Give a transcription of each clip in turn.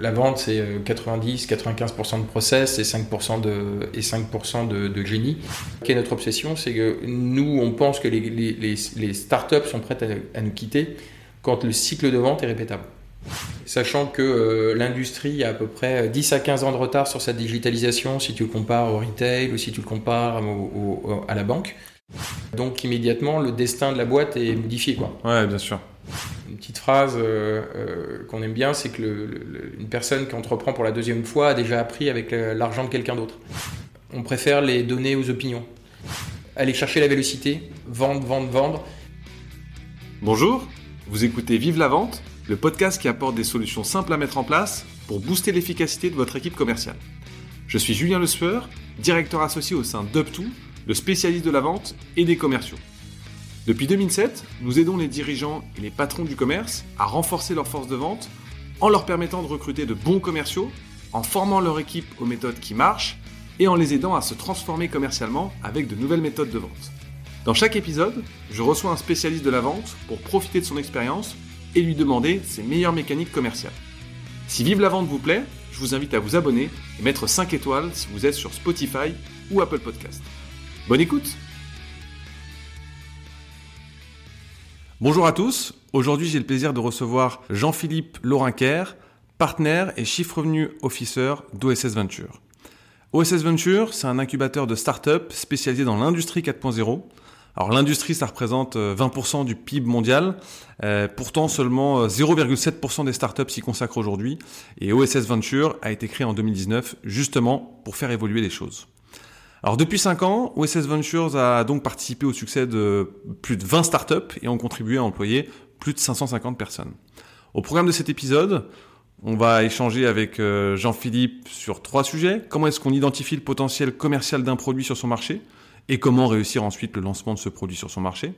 la vente, c'est 90-95% de process et 5% de, et 5 de, de, génie. Quelle est notre obsession C'est que nous, on pense que les, les, les startups sont prêtes à, nous quitter quand le cycle de vente est répétable. Sachant que l'industrie a à peu près 10 à 15 ans de retard sur sa digitalisation si tu le compares au retail ou si tu le compares à la banque. Donc immédiatement, le destin de la boîte est modifié. Quoi. Ouais, bien sûr. Une petite phrase euh, euh, qu'on aime bien, c'est que une personne qui entreprend pour la deuxième fois a déjà appris avec l'argent de quelqu'un d'autre. On préfère les donner aux opinions. Aller chercher la vélocité, vendre, vendre, vendre. Bonjour, vous écoutez Vive la vente, le podcast qui apporte des solutions simples à mettre en place pour booster l'efficacité de votre équipe commerciale. Je suis Julien Le Sueur, directeur associé au sein d'UpTo, le spécialiste de la vente et des commerciaux. Depuis 2007, nous aidons les dirigeants et les patrons du commerce à renforcer leur force de vente en leur permettant de recruter de bons commerciaux, en formant leur équipe aux méthodes qui marchent et en les aidant à se transformer commercialement avec de nouvelles méthodes de vente. Dans chaque épisode, je reçois un spécialiste de la vente pour profiter de son expérience et lui demander ses meilleures mécaniques commerciales. Si Vive la vente vous plaît, je vous invite à vous abonner et mettre 5 étoiles si vous êtes sur Spotify ou Apple Podcast. Bonne écoute Bonjour à tous, aujourd'hui j'ai le plaisir de recevoir Jean-Philippe Laurinquer, partenaire et chiffre revenu officer d'OSS Venture. OSS Venture, c'est un incubateur de start-up spécialisé dans l'industrie 4.0. Alors l'industrie, ça représente 20% euh, du PIB mondial. Euh, pourtant, seulement 0,7% euh, des startups s'y consacrent aujourd'hui. Et OSS Venture a été créé en 2019 justement pour faire évoluer les choses. Alors depuis 5 ans, OSS Ventures a donc participé au succès de plus de 20 startups et ont contribué à employer plus de 550 personnes. Au programme de cet épisode, on va échanger avec euh, Jean-Philippe sur trois sujets. Comment est-ce qu'on identifie le potentiel commercial d'un produit sur son marché et comment réussir ensuite le lancement de ce produit sur son marché?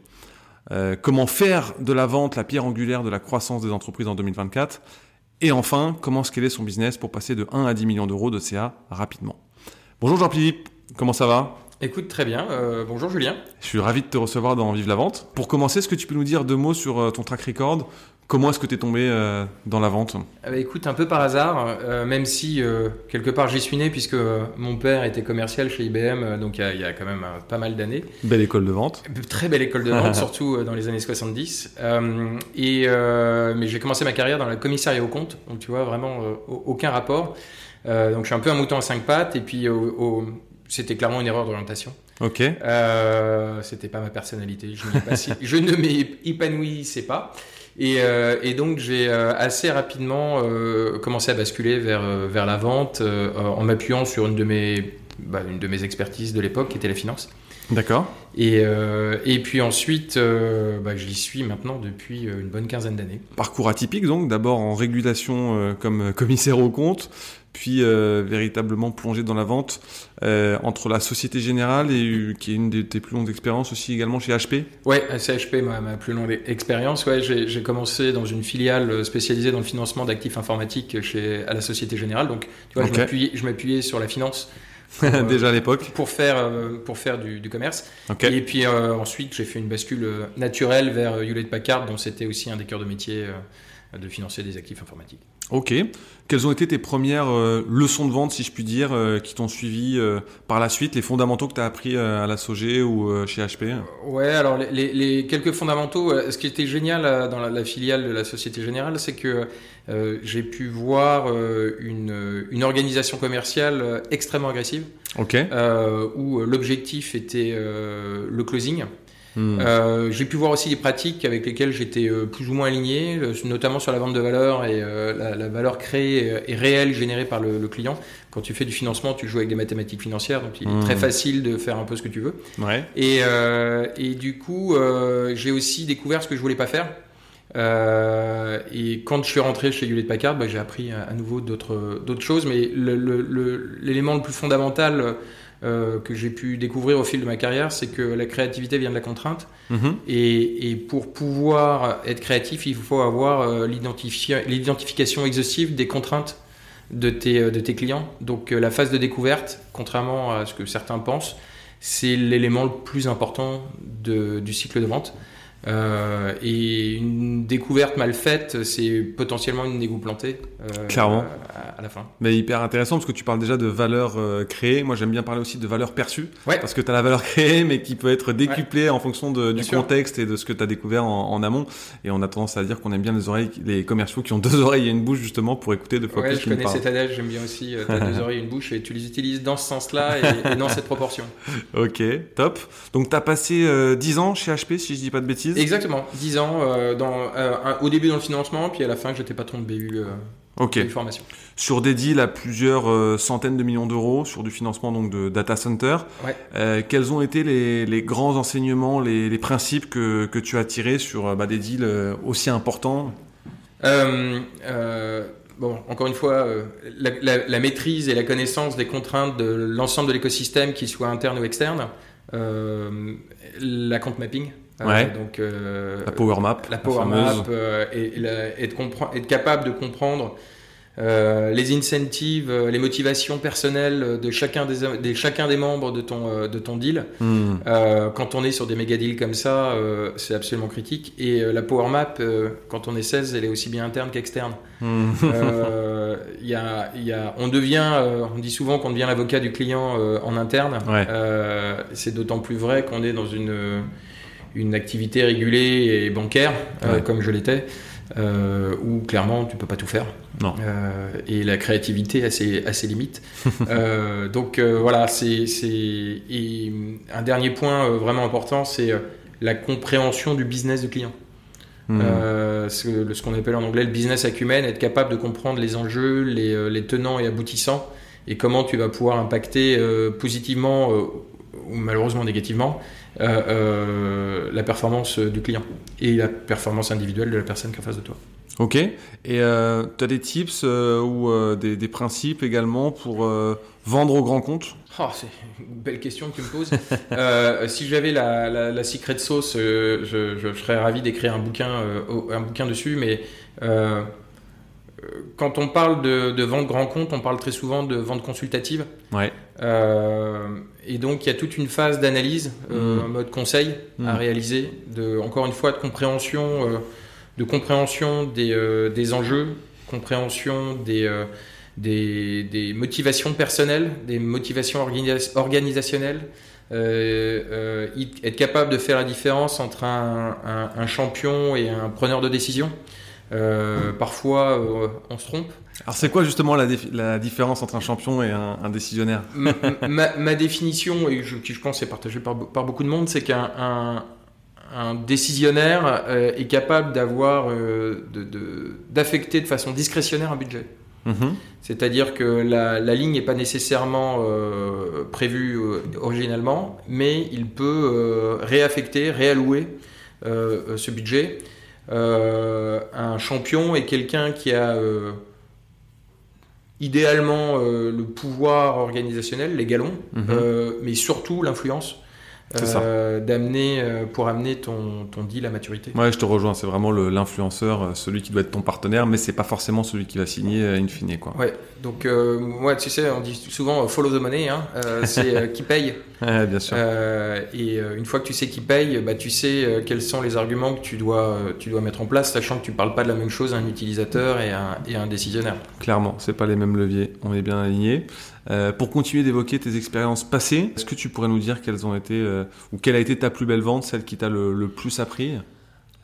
Euh, comment faire de la vente la pierre angulaire de la croissance des entreprises en 2024. Et enfin, comment scaler son business pour passer de 1 à 10 millions d'euros de CA rapidement? Bonjour Jean-Philippe. Comment ça va? Écoute, très bien. Euh, bonjour Julien. Je suis ravi de te recevoir dans Vive la Vente. Pour commencer, est-ce que tu peux nous dire deux mots sur euh, ton track record? Comment est-ce que tu es tombé euh, dans la vente? Ah bah, Écoute, un peu par hasard, même si quelque part j'y suis né, puisque mon père était commercial chez IBM, donc il y, a quand même pas mal d'années. Belle école de vente. Très belle école de vente, surtout dans les années 70. et, mais j'ai commencé ma carrière dans le commissariat au compte, donc tu vois, vraiment aucun rapport. donc je suis un peu un mouton à cinq pattes, et puis au c'était clairement une erreur d'orientation. Ok. Euh, c'était pas ma personnalité. Je, ne m'épanouissais pas. Et, euh, et, donc j'ai euh, assez rapidement euh, commencé à basculer vers, vers la vente en m'appuyant sur une de, mes, bah, une de mes expertises de l'époque qui était la finance. D'accord. Et, et puis ensuite, bah, j'y suis maintenant depuis une bonne quinzaine d'années. Parcours atypique donc, d'abord en régulation comme commissaire au compte, puis euh, véritablement plongé dans la vente euh, entre la Société Générale et qui est une des tes plus longues expériences aussi également chez HP. Ouais, c'est HP ma, ma, plus longue expérience. Ouais, j'ai commencé dans une filiale spécialisée dans le financement d'actifs informatiques chez à la Société Générale. Donc tu vois, je m'appuyais sur la finance. Déjà à l'époque pour faire euh, pour faire du, du commerce et puis ensuite j'ai fait une bascule naturelle vers Hewlett Packard dont c'était aussi un des cœurs de métier de financer des actifs informatiques Ok. Quelles ont été tes premières euh, leçons de vente, si je puis dire, euh, qui t'ont suivi euh, par la suite, les fondamentaux que tu as appris à la SOG ou chez HP Ouais, alors les, quelques fondamentaux, ce qui était génial dans la, filiale de la Société Générale, c'est que j'ai pu voir une, une, organisation commerciale extrêmement agressive, okay. où l'objectif était le closing. Hmm. Euh, j'ai pu voir aussi des pratiques avec lesquelles j'étais euh, plus ou moins aligné, euh, notamment sur la vente de valeur et la, valeur créée et réelle générée par le, client. Quand tu fais du financement, tu joues avec des mathématiques financières, donc il est très hmm. facile de faire un peu ce que tu veux. Ouais. Et, et, du coup, j'ai aussi découvert ce que je voulais pas faire. et quand je suis rentré chez Hewlett Packard, bah, j'ai appris à, nouveau d'autres choses, mais l'élément le, plus fondamental euh, que j'ai pu découvrir au fil de ma carrière, c'est que la créativité vient de la contrainte. Mhm. Et, pour pouvoir être créatif, il faut avoir euh, l'identification exhaustive des contraintes de tes, euh, de tes clients. Donc la phase de découverte, contrairement à ce que certains pensent, c'est l'élément le plus important du cycle de vente. Euh, et une découverte mal faite, c'est potentiellement une négo plantée. Euh, Clairement. À, à, la fin. Mais hyper intéressant parce que tu parles déjà de valeur euh, créée. Moi, j'aime bien parler aussi de valeur perçue. Ouais. Parce que tu as la valeur créée, mais qui peut être décuplée en fonction de, du contexte et de ce que tu as découvert en, en, amont. Et on a tendance à dire qu'on aime bien les oreilles, les commerciaux qui ont deux oreilles et une bouche justement pour écouter deux fois ouais, plus. Je connais cet adage, j'aime bien aussi. tu as deux oreilles et une bouche et tu les utilises dans ce sens-là et, et, dans cette proportion. Ok, top. Donc, tu as passé 10 ans chez HP, si je dis pas de bêtises. Exactement. 10 ans euh, dans, euh, au début dans le financement, puis à la fin j'étais patron de BU. Euh, formation. Sur des deals à plusieurs centaines de millions d'euros, sur du financement donc de data center. Ouais. Quels ont été les, les grands enseignements, les, les, principes que, que tu as tirés sur bah, des deals aussi importants? Bon, encore une fois, la, la, la, maîtrise et la connaissance des contraintes de l'ensemble de l'écosystème, qu'il soit interne ou externe, la compte mapping, Ouais. Euh, donc, euh, la power map. La power map euh, et, et, la, et de être capable de comprendre euh, les incentives, les motivations personnelles de chacun des, de chacun des membres de ton, de ton deal. Mm. quand on est sur des méga deals comme ça, c'est absolument critique. Et la power map, quand on est 16, elle est aussi bien interne qu'externe. Mm. y a, y a, on devient, on dit souvent qu'on devient l'avocat du client en interne. Ouais. c'est d'autant plus vrai qu'on est dans une une activité régulée et bancaire, ouais. euh, comme je l'étais, euh, où clairement tu peux pas tout faire. Non. Euh, et la créativité a ses, a ses limites. Euh, donc voilà, c'est un dernier point vraiment important, c'est la compréhension du business du client. Mmh. ce, ce qu'on appelle en anglais le business acumen, être capable de comprendre les enjeux, les, les tenants et aboutissants, et comment tu vas pouvoir impacter positivement ou malheureusement négativement euh, euh, la performance du client et la performance individuelle de la personne qui est en face de toi. Ok. Et euh, tu as des tips euh, ou euh, des, des, principes également pour vendre au grand compte? Oh, C'est une belle question que tu me poses. si j'avais la, la, la, secret sauce, je, je, serais ravi d'écrire un bouquin, un bouquin dessus, mais quand on parle de, de, vente grand compte, on parle très souvent de vente consultative. Ouais. Euh, et donc, il y a toute une phase d'analyse euh, Mmh. en mode conseil Mm. à réaliser, de, encore une fois, de compréhension, euh, de compréhension des, euh, des enjeux, compréhension des, des, des, motivations personnelles, des motivations organis organisationnelles. Être capable de faire la différence entre un, un, un champion et un preneur de décision. Euh, parfois, euh, on se trompe. Alors, c'est quoi justement la, la, différence entre un champion et un, un décisionnaire? Ma, ma, ma, définition, et je, qui je pense est partagée par, par beaucoup de monde, c'est qu'un un, un, décisionnaire euh, est capable d'avoir, d'affecter de, de, de, façon discrétionnaire un budget. Mmh. C'est-à-dire que la, la ligne n'est pas nécessairement prévue originalement, mais il peut réaffecter, réallouer ce budget. Euh, un champion est quelqu'un qui a euh, idéalement euh, le pouvoir organisationnel, les galons, Mhm. mais surtout l'influence. Euh, d'amener euh, pour amener ton, ton deal à maturité. Ouais, je te rejoins. C'est vraiment l'influenceur, euh, celui qui doit être ton partenaire, mais c'est pas forcément celui qui va signer in fine, quoi. Ouais, donc tu sais, on dit souvent follow the money, hein, c'est qui paye. Ouais, bien sûr. Et une fois que tu sais qui paye, bah, tu sais quels sont les arguments que tu dois, tu dois mettre en place, sachant que tu parles pas de la même chose à un utilisateur et à, et à un décisionnaire. Clairement, c'est pas les mêmes leviers. On est bien alignés. Euh, pour continuer d'évoquer tes expériences passées, est-ce que tu pourrais nous dire quelles ont été euh, ou quelle a été ta plus belle vente, celle qui t'a le, le, plus appris?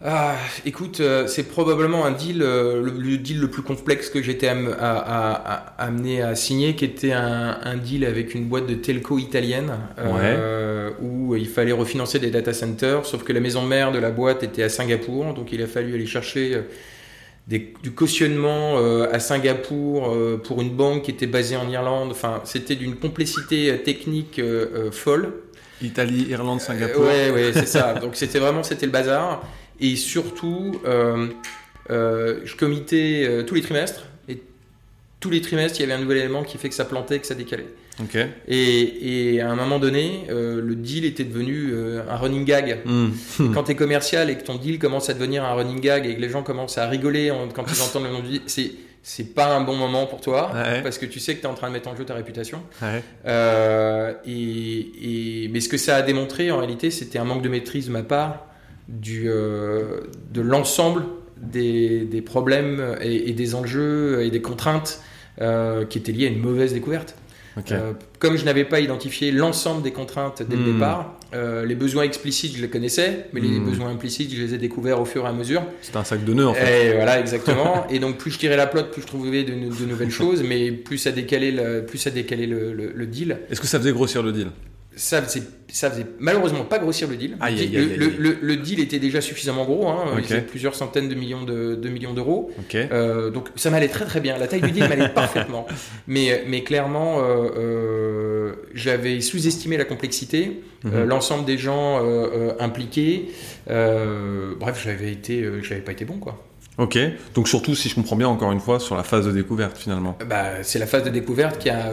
Ah, Écoute, euh, c'est probablement un deal, le, le, deal le plus complexe que j'étais am, amené à signer, qui était un, un, deal avec une boîte de telco italienne ouais. où il fallait refinancer des data centers, sauf que la maison mère de la boîte était à Singapour, donc il a fallu aller chercher des, du cautionnement euh, à Singapour euh, pour une banque qui était basée en Irlande. Enfin, c'était d'une complexité technique euh, folle. Italie, Irlande, Singapour. ouais, ouais, c'est ça. Donc c'était vraiment c'était le bazar. Et surtout, je comitais tous les trimestres. Et tous les trimestres, il y avait un nouvel élément qui fait que ça plantait, que ça décalait. Okay. Et, et, à un moment donné, euh, le deal était devenu euh, un running gag. Mmh. quand tu es commercial et que ton deal commence à devenir un running gag et que les gens commencent à rigoler quand ils entendent le nom du deal, c'est c'est pas un bon moment pour toi ouais. parce que tu sais que tu es en train de mettre en jeu ta réputation. Ouais. Euh, et, et, mais ce que ça a démontré en réalité, c'était un manque de maîtrise de ma part du, de l'ensemble des, des, problèmes et, et, des enjeux et des contraintes qui étaient liés à une mauvaise découverte. Euh, comme je n'avais pas identifié l'ensemble des contraintes dès le hmm. départ, euh, les besoins explicites, je les connaissais, mais les hmm. besoins implicites, je les ai découverts au fur et à mesure. C'est un sac de nœuds, en fait. Et voilà, exactement. et donc, plus je tirais la plotte, plus je trouvais de, nouvelles choses, mais plus ça décalait le, plus ça décalait le deal. Est-ce que ça faisait grossir le deal? Ça faisait, ça faisait malheureusement pas grossir le deal. le, deal était déjà suffisamment gros, hein, il plusieurs centaines de millions de, millions d'euros. Euh, donc ça m'allait très très bien. La taille du deal m'allait parfaitement. Mais, mais clairement, euh, euh, j'avais sous-estimé la complexité, mhm. l'ensemble des gens impliqués. bref, j'avais été, j'avais pas été bon quoi. Ok, donc surtout si je comprends bien encore une fois sur la phase de découverte finalement. Bah, c'est la phase de découverte qui a,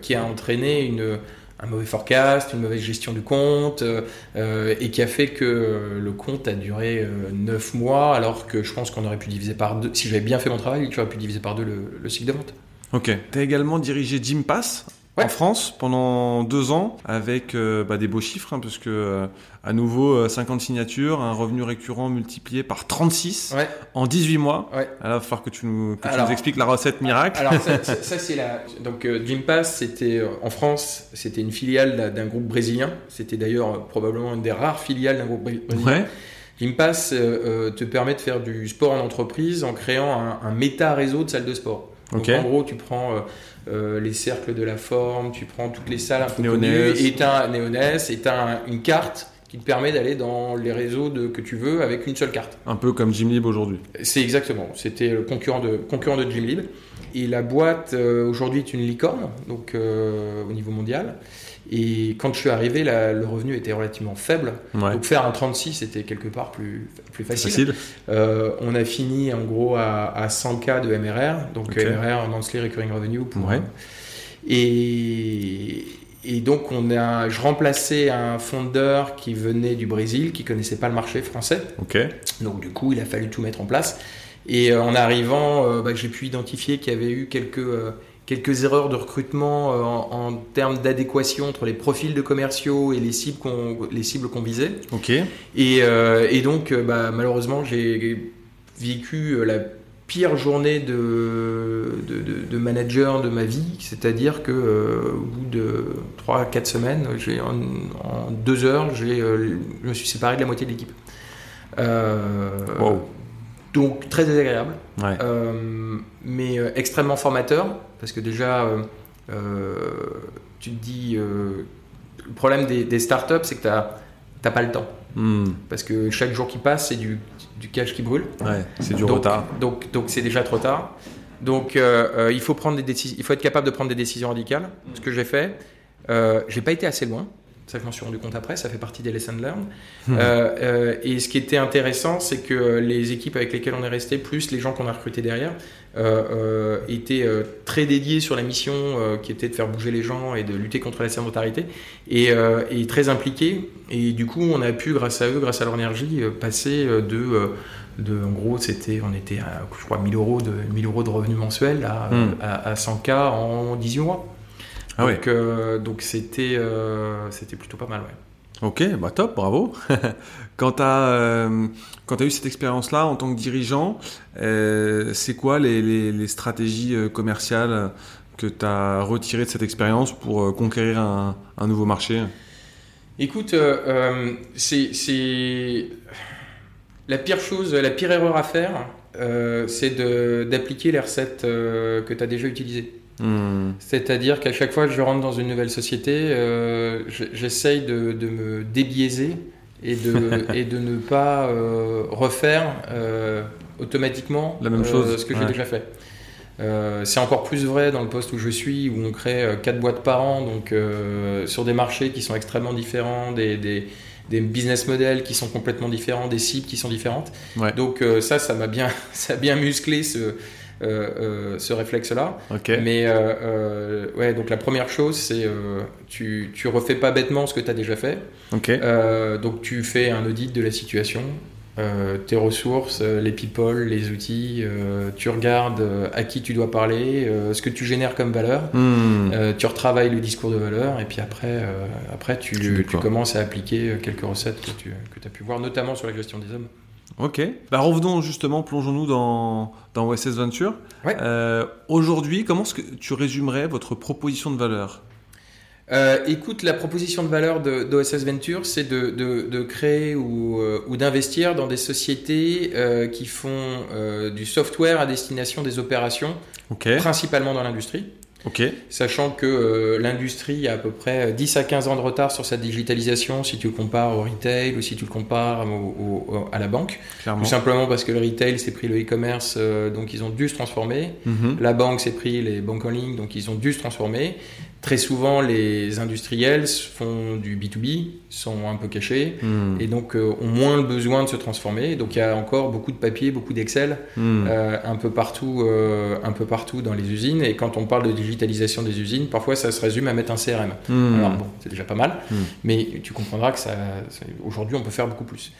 qui a entraîné une un mauvais forecast, une mauvaise gestion du compte, euh, et qui a fait que le compte a duré 9 euh, mois, alors que je pense qu'on aurait pu diviser par deux. Si j'avais bien fait mon travail, tu aurais pu diviser par deux le, le cycle de vente. Ok. Tu as également dirigé Jim Pass en France pendant deux ans avec euh, bah, des beaux chiffres, hein, parce que euh, à nouveau 50 euh, signatures, un revenu récurrent multiplié par 36 en 18 mois. Alors, il va falloir que tu nous, expliques la recette miracle. Alors, ça, c'est la. Donc, Gympass, c'était en France, c'était une filiale d'un groupe brésilien. C'était d'ailleurs probablement une des rares filiales d'un groupe brésilien. Ouais. Gympass te permet de faire du sport en entreprise en créant un, un méta-réseau de salles de sport. Donc, en gros, tu prends euh, les cercles de la forme, tu prends toutes les salles un peu connues, et tu as, Néonès, et une carte qui te permet d'aller dans les réseaux de, que tu veux avec une seule carte. Un peu comme Gymlib aujourd'hui. C'est exactement, c'était le concurrent de, concurrent de Gymlib. Et la boîte euh, aujourd'hui est une licorne, donc euh, au niveau mondial. Et quand je suis arrivé, le revenu était relativement faible. Donc faire un 36 c'était quelque part plus, plus facile. Euh, on a fini en gros à, 100K de MRR, donc MRR, Monthly Recurring Revenue. Pour, et, et donc on a, je remplaçais un fondeur qui venait du Brésil, qui connaissait pas le marché français. Donc du coup, il a fallu tout mettre en place. Et euh, en arrivant, euh, bah, j'ai pu identifier qu'il y avait eu quelques quelques erreurs de recrutement euh, en, termes d'adéquation entre les profils de commerciaux et les cibles qu'on les cibles qu'on visait. Et, euh, et donc, euh, bah, malheureusement, j'ai vécu la pire journée de, de, de, manager de ma vie, c'est-à-dire que au bout de 3-4 semaines, j'ai en, en, deux heures, j'ai, je me suis séparé de la moitié de l'équipe. wow. Donc très désagréable, euh, mais euh, extrêmement formateur, parce que déjà, euh, tu te dis, le problème des, startups, c'est que tu n'as pas le temps. Hmm. Parce que chaque jour qui passe, c'est du, du, cash qui brûle. c'est du retard. Donc donc c'est déjà trop tard. Donc il, faut prendre des décisions, il faut être capable de prendre des décisions radicales, ce que j'ai fait. j'ai pas été assez loin. Ça, je m'en suis rendu compte après, ça fait partie des lessons learned. Hmm. Euh, euh, et ce qui était intéressant, c'est que les équipes avec lesquelles on est resté, plus les gens qu'on a recrutés derrière, euh, étaient très dédiés sur la mission qui était de faire bouger les gens et de lutter contre la sédentarité, et, et, très impliqués. Et du coup, on a pu, grâce à eux, grâce à leur énergie, passer de de, en gros, c'était, on était à, je crois, 1000 euros de, 1000 euros de revenus mensuels à, hmm. à, à 100K en 18 mois. Ah donc, euh, donc c'était, euh, c'était plutôt pas mal, ouais. Ok, bah top, bravo. quand tu as, euh, eu cette expérience-là en tant que dirigeant, c'est quoi les, stratégies commerciales que tu as retirées de cette expérience pour conquérir un, un, nouveau marché? Écoute, c'est la pire chose, la pire erreur à faire, c'est d'appliquer les recettes que tu as déjà utilisées. Hmm. C'est-à-dire qu'à chaque fois que je rentre dans une nouvelle société, euh, j'essaye de, me débiaiser et de, et de ne pas euh, refaire euh, automatiquement La même chose. ce que j'ai déjà fait. c'est encore plus vrai dans le poste où je suis, où on crée quatre boîtes par an, donc sur des marchés qui sont extrêmement différents, des, des, des, business models qui sont complètement différents, des cibles qui sont différentes. Donc ça, ça m'a bien, ça a bien musclé ce, euh, euh, ce réflexe-là. Mais euh, ouais, donc la première chose, c'est tu, tu refais pas bêtement ce que tu as déjà fait. donc tu fais un audit de la situation euh, tes ressources, euh, les people, les outils, euh, tu regardes euh, à qui tu dois parler, euh, ce que tu génères comme valeur, Hmm. euh, tu retravailles le discours de valeur et puis après, euh, après tu, Tu tu, déploies. commences à appliquer euh, quelques recettes que tu que as pu voir, notamment sur la gestion des hommes. Ok. Bah, revenons justement, plongeons-nous dans, dans OSS Venture. Ouais. Euh, Aujourd'hui, comment est-ce que tu résumerais votre proposition de valeur? Euh, écoute, la proposition de valeur de- d'OSS Venture, c'est de, de- de créer ou, euh, ou d'investir dans des sociétés euh, qui font du software à destination des opérations, principalement dans l'industrie. Sachant que euh, l'industrie a à peu près 10 à 15 ans de retard sur sa digitalisation si tu le compares au retail ou si tu le compares au- au- au- à la banque. Clairement. Tout simplement parce que le retail s'est pris le e-commerce, euh, donc ils ont dû se transformer. Mhm. La banque s'est pris les banques en ligne, donc ils ont dû se transformer. Très souvent, les industriels font du B2B, sont un peu cachés, Hmm. et donc euh, ont moins le besoin de se transformer. Donc il y a encore beaucoup de papier, beaucoup d'Excel, Hmm. euh, un peu partout, euh, un peu partout dans les usines. Et quand on parle de digitalisation des usines, parfois ça se résume à mettre un CRM. Hmm. Alors bon, c'est déjà pas mal, mais tu comprendras que ça, ça- aujourd'hui on peut faire beaucoup plus.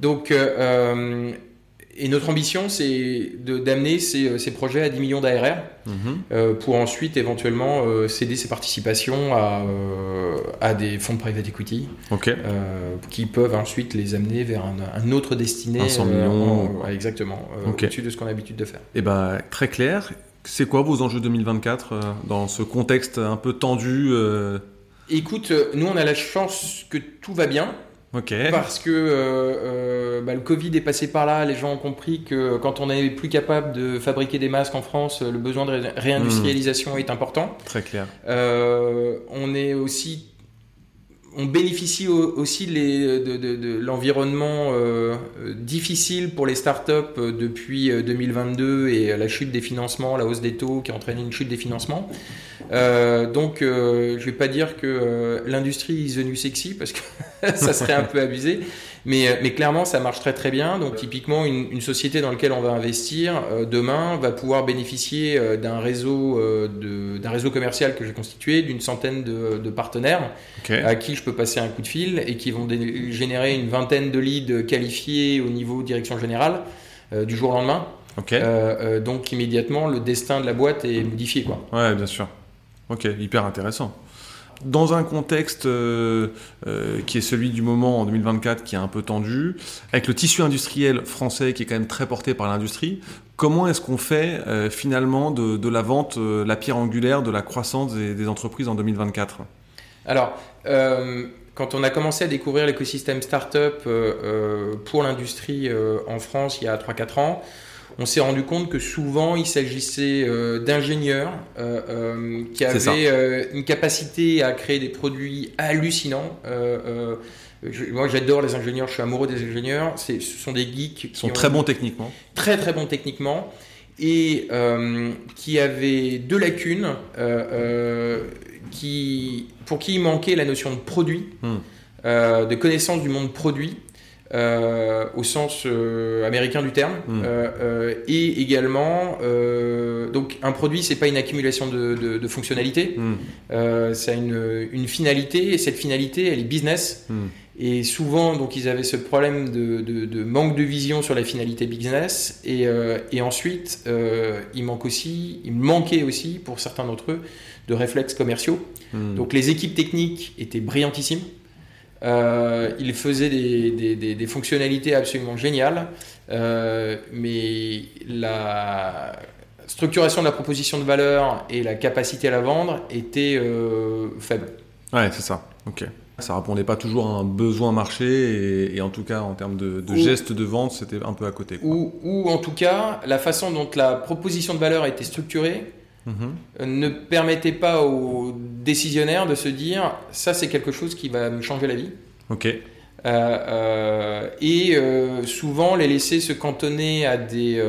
Donc, et notre ambition, c'est d'amener ces, ces projets à 10 millions d'ARR Mhm. euh, pour ensuite éventuellement euh, céder ses participations à, euh, à des fonds de private equity euh, qui peuvent ensuite les amener vers un, un autre destiné. Un 100 millions. en- ouais, exactement, euh, Ok. au-dessus de ce qu'on a l'habitude de faire. Eh ben, très clair. C'est quoi vos enjeux 2024 euh, dans ce contexte un peu tendu euh, Écoute, euh, nous on a la chance que tout va bien. Ok. Parce que euh, euh, bah, le Covid est passé par là, les gens ont compris que quand on n'est plus capable de fabriquer des masques en France, le besoin de ré- réindustrialisation est important. Très clair. Euh, on est aussi, on bénéficie au- aussi de, l'environnement euh, euh, difficile pour les startups euh, depuis euh, 2022 et la chute des financements, la hausse des taux qui a entraîné une chute des financements. Euh, donc, euh, je vais pas dire que euh, l'industrie is the new sexy parce que ça serait un peu abusé, mais, euh, mais clairement ça marche très très bien. Donc, typiquement, une, une société dans laquelle on va investir euh, demain va pouvoir bénéficier euh, d'un réseau euh, d'un réseau commercial que j'ai constitué, d'une centaine de, de partenaires à qui je peux passer un coup de fil et qui vont générer une vingtaine de leads qualifiés au niveau direction générale du jour au lendemain. Donc immédiatement le destin de la boîte est modifié quoi. Ouais, bien sûr. Ok, hyper intéressant. Dans un contexte euh, euh, qui est celui du moment en 2024, qui est un peu tendu, avec le tissu industriel français qui est quand même très porté par l'industrie, comment est-ce qu'on fait euh, finalement de, la vente la pierre angulaire de la croissance des, des entreprises en 2024 Alors, quand on a commencé à découvrir l'écosystème startup pour l'industrie en France il y a 3-4 ans, on s'est rendu compte que souvent il s'agissait euh, d'ingénieurs euh, euh, qui avaient une capacité à créer des produits hallucinants. Je- moi j'adore les ingénieurs, je suis amoureux des ingénieurs. Ce sont des geeks qui sont ont très bons techniquement. très très bons techniquement et qui avaient deux lacunes qui, pour qui il manquait la notion de produit, Hmm. euh, de connaissance du monde produit. Euh, au sens euh, américain du terme Hmm. Euh, et également donc un produit c'est pas une accumulation de, de- de fonctionnalités ça a une, une finalité et cette finalité elle est business Hmm. et souvent, donc, ils avaient ce problème de, manque de vision sur la finalité business. Et, et ensuite, il manque aussi, il manquait aussi, pour certains d'entre eux, de réflexes commerciaux. Hmm. Donc, les équipes techniques étaient brillantissimes. Euh, ils faisaient des, des- des- des fonctionnalités absolument géniales. Euh, mais la structuration de la proposition de valeur et la capacité à la vendre étaient euh, faibles. Ouais, c'est ça. Ok. Ça répondait pas toujours à un besoin marché et, et en tout cas en termes de, de Ou- gestes de vente, c'était un peu à côté. quoi. ou, ou en tout cas la façon dont la proposition de valeur a été structurée Euh, ne permettait pas aux décisionnaires de se dire ça c'est quelque chose qui va me changer la vie Ok. Euh, euh, et souvent les laisser se cantonner à des,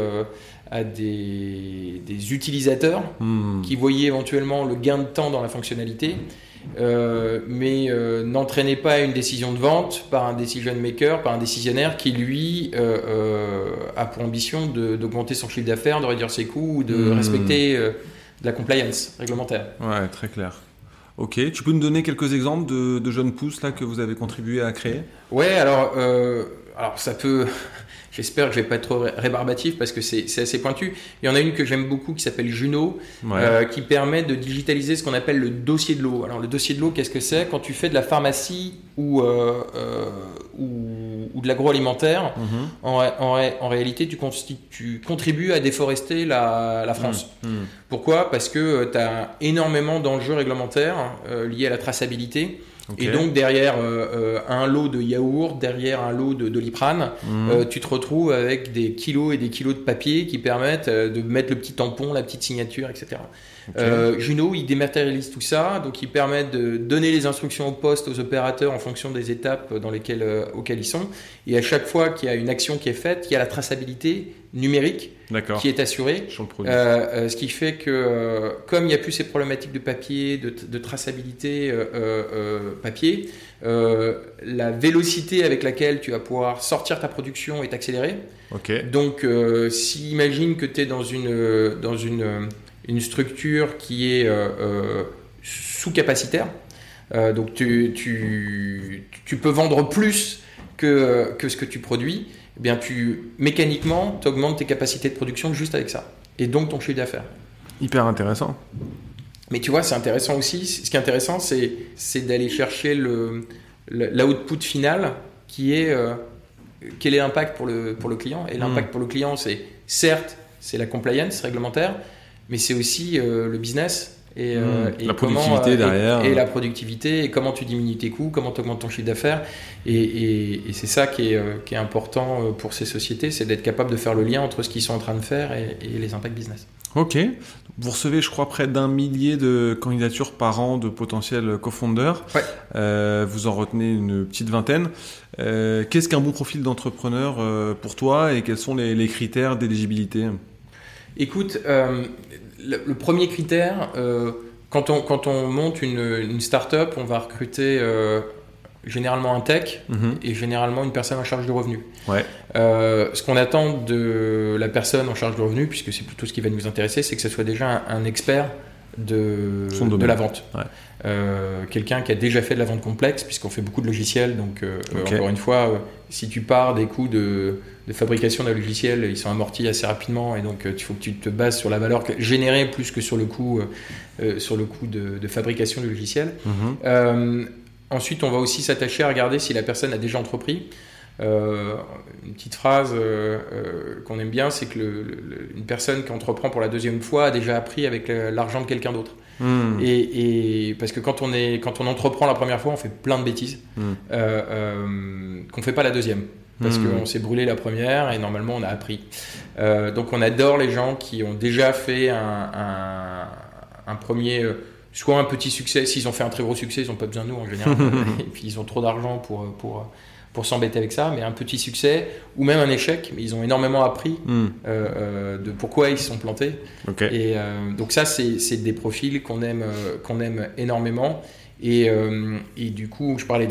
à des, des utilisateurs Hmm. qui voyaient éventuellement le gain de temps dans la fonctionnalité, euh, mais euh, n'entraînaient pas une décision de vente par un decision maker, par un décisionnaire qui lui euh, a pour ambition d'augmenter son chiffre d'affaires, de réduire ses coûts ou de Hmm. respecter de la compliance réglementaire. Ouais, très clair. Ok, tu peux nous donner quelques exemples de, de jeunes pousses là que vous avez contribué à créer? Ouais, alors, euh, alors ça peut. J'espère que je vais pas être trop rébarbatif parce que c'est assez pointu. Il y en a une que j'aime beaucoup qui s'appelle Juno, euh, qui permet de digitaliser ce qu'on appelle le dossier de l'eau. Alors le dossier de l'eau, qu'est-ce que c'est? Quand tu fais de la pharmacie ou, euh, euh, ou, de l'agroalimentaire, mhm. en, en, réalité, tu, tu, contribues à déforester la, la France. Mhm. Mhm. Pourquoi? Parce que tu as énormément d'enjeux réglementaires liés à la traçabilité. Et donc derrière euh, euh, un lot de yaourt, derrière un lot de doliprane, euh, tu te retrouves avec des kilos et des kilos de papier qui permettent de mettre le petit tampon, la petite signature, etc. Juno, il dématérialise tout ça, donc il permet de donner les instructions au poste, aux opérateurs en fonction des étapes dans lesquelles, auxquelles ils sont. Et à chaque fois qu'il y a une action qui est faite, il y a la traçabilité numérique qui est assurée. ce qui fait que, comme il n'y a plus ces problématiques de papier, de, de traçabilité papier, euh, la vélocité avec laquelle tu vas pouvoir sortir ta production est accélérée. Donc, euh, si imagine que tu es dans une, dans une, une structure qui est euh, donc tu, tu, tu, peux vendre plus que, que ce que tu produis, eh bien tu, mécaniquement, tu augmentes tes capacités de production juste avec ça. Et donc ton chiffre d'affaires. Hyper intéressant. Mais tu vois, c'est intéressant aussi. Ce qui est intéressant, c'est d'aller chercher l'output final qui est euh, quel est l'impact pour le, pour le client. Et l'impact hmm. pour le client, c'est certes, c'est la compliance réglementaire, mais c'est aussi euh, le business. Et, euh, hmm. la productivité derrière. Et, la productivité, et comment tu diminues tes coûts, comment tu augmentes ton chiffre d'affaires. Et, c'est ça qui est, qui est, important pour ces sociétés, c'est d'être capable de faire le lien entre ce qu'ils sont en train de faire et, les impacts business. Ok. Vous recevez, je crois, près d'un millier de candidatures par an de potentiels cofondeurs. Ouais. Euh, vous en retenez une petite vingtaine. Euh, qu'est-ce qu'un bon profil d'entrepreneur euh, pour toi et quels sont les, critères d'éligibilité? Écoute, le, premier critère, quand, on, quand on monte une, une start-up, on va recruter généralement un tech mhm. et généralement une personne en charge de revenus. Ouais. Euh, ce qu'on attend de la personne en charge de revenus, puisque c'est plutôt ce qui va nous intéresser, c'est que ce soit déjà un, expert de, de la vente. Euh, quelqu'un qui a déjà fait de la vente complexe, puisqu'on fait beaucoup de logiciels. Donc, euh, encore une fois, si tu pars des coûts de, fabrication d'un logiciel, ils sont amortis assez rapidement. Et donc, il faut que tu te bases sur la valeur générée plus que sur le coût, sur le coût de, fabrication du logiciel. Mhm. Ensuite, on va aussi s'attacher à regarder si la personne a déjà entrepris. Euh, une petite phrase euh, euh, qu'on aime bien, c'est que une personne qui entreprend pour la deuxième fois a déjà appris avec l'argent de quelqu'un d'autre. Hmm. Et, parce que quand on, est, quand on entreprend la première fois, on fait plein de bêtises hmm. qu'on ne fait pas la deuxième. Parce hmm. qu'on s'est brûlé la première et normalement on a appris. donc on adore les gens qui ont déjà fait un, un, un premier soit un petit succès, s'ils ont fait un très gros succès, ils n'ont pas besoin de nous en général, et puis ils ont trop d'argent pour, pour, pour s'embêter avec ça, mais un petit succès, ou même un échec, mais ils ont énormément appris hmm. euh, euh, de pourquoi ils se sont plantés. Et euh, donc ça, c'est des profils qu'on aime, qu'on aime énormément. Et, et, du coup, je parlais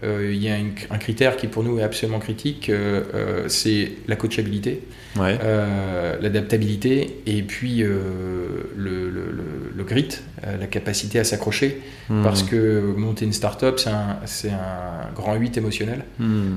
d'échec, il y a un critère qui pour nous est absolument critique, c'est la coachabilité. Euh, l'adaptabilité et puis euh, le, le, le, grit, euh, la capacité à s'accrocher. Hmm. Parce que monter une start-up, c'est un, un, grand 8 émotionnel. Hmm.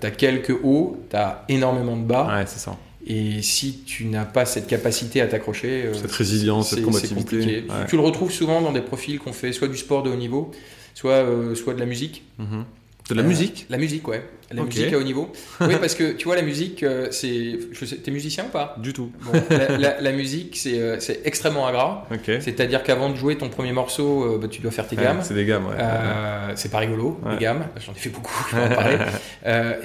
tu as quelques hauts, tu as énormément de bas. Ouais, c'est ça. Et si tu n'as pas cette capacité à t'accrocher, cette résilience, cette combativité, tu le retrouves souvent dans des profils qu'on fait soit du sport de haut niveau, soit, soit de la musique. Mhm. De la musique La musique, ouais la musique à haut niveau. Oui, parce que tu vois, la musique, euh, c'est. T'es musicien ou pas? Du tout. la, musique, c'est euh, extrêmement agrat. C'est-à-dire qu'avant de jouer ton premier morceau, euh, bah, tu dois faire tes gammes. c'est des gammes, ouais. c'est pas rigolo, les gammes. J'en ai fait beaucoup, je vais en parler.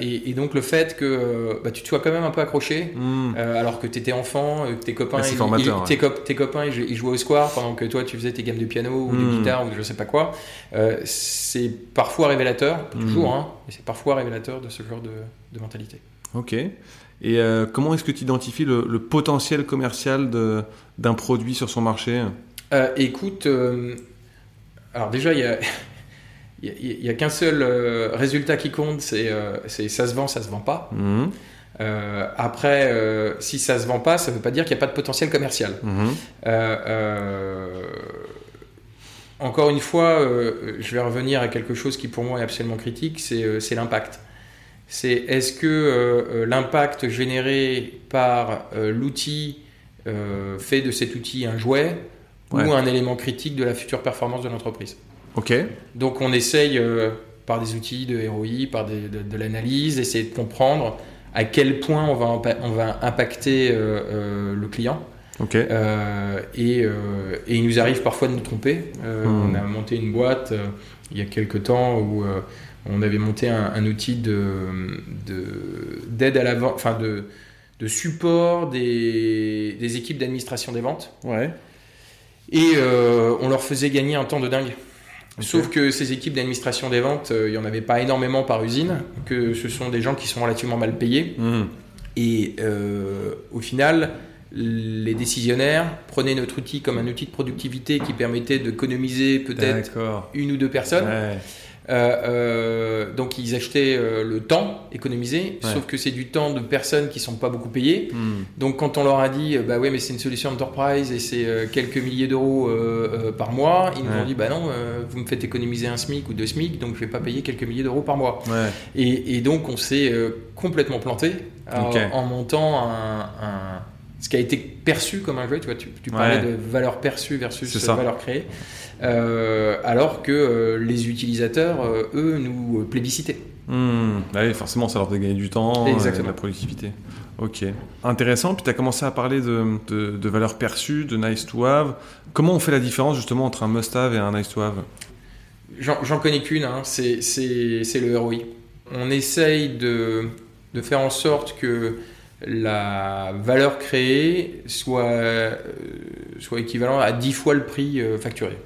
et, donc, le fait que bah, tu te sois quand même un peu accroché, hmm. alors que tu étais enfant, que tes copains, ils, tes, copains ils, jouaient au square pendant que toi, tu faisais tes gammes de piano ou de hmm. guitare ou de je sais pas quoi, c'est parfois révélateur, pas toujours, hmm. hein, mais c'est parfois révélateur de ce genre de, mentalité. Ok. Et euh, comment est-ce que tu identifies le, potentiel commercial d'un produit sur son marché? Euh, Écoute, euh, alors déjà, il y a, y a qu'un seul résultat qui compte, c'est ça se vend, ça se vend pas. Mhm. après, si ça se vend pas, ça ne veut pas dire qu'il n'y a pas de potentiel commercial. Mhm. encore une fois, je vais revenir à quelque chose qui pour moi est absolument critique, c'est l'impact. C'est est-ce que euh, l'impact généré par l'outil fait de cet outil un jouet ou un élément critique de la future performance de l'entreprise? Ok. Donc on essaye par des outils de ROI, par de, l'analyse, essayer de comprendre à quel point on va, on va impacter le client. Euh, et, euh, et, il nous arrive parfois de nous tromper. Euh, hmm. On a monté une boîte il y a quelques temps où on avait monté un, outil de, d'aide à la vente, enfin de, de support des, des équipes d'administration des ventes. Ouais. Et on leur faisait gagner un temps de dingue. Sauf que ces équipes d'administration des ventes, il n'y en avait pas énormément par usine, que ce sont des gens qui sont relativement mal payés. Hmm. Et au final, les décisionnaires prenaient notre outil comme un outil de productivité qui permettait d'économiser peut-être une ou deux personnes. Euh, euh, donc ils achetaient euh, le temps économisé, sauf que c'est du temps de personnes qui sont pas beaucoup payées. Hmm. Donc quand on leur a dit, bah ouais mais c'est une solution enterprise et c'est quelques milliers d'euros par mois, ils nous ont dit bah non, vous me faites économiser un SMIC ou deux SMIC, donc je vais pas payer quelques milliers d'euros par mois. Et, donc on s'est complètement planté en montant un ce qui a été perçu comme un jouet. Tu, vois, tu, parlais de valeur perçue versus valeur créée, euh, alors que euh, les utilisateurs, euh, eux, nous plébiscitaient. Hmm. Bah oui, forcément, ça leur fait gagner du temps, et de la productivité. Ok, intéressant. Puis tu as commencé à parler de, de, valeur perçue, de nice to have. Comment on fait la différence justement entre un must have et un nice to have? J'en connais qu'une, hein. c'est le ROI. On essaye de, de, faire en sorte que la valeur créée soit, euh, soit équivalente à 10 fois le prix euh, facturé.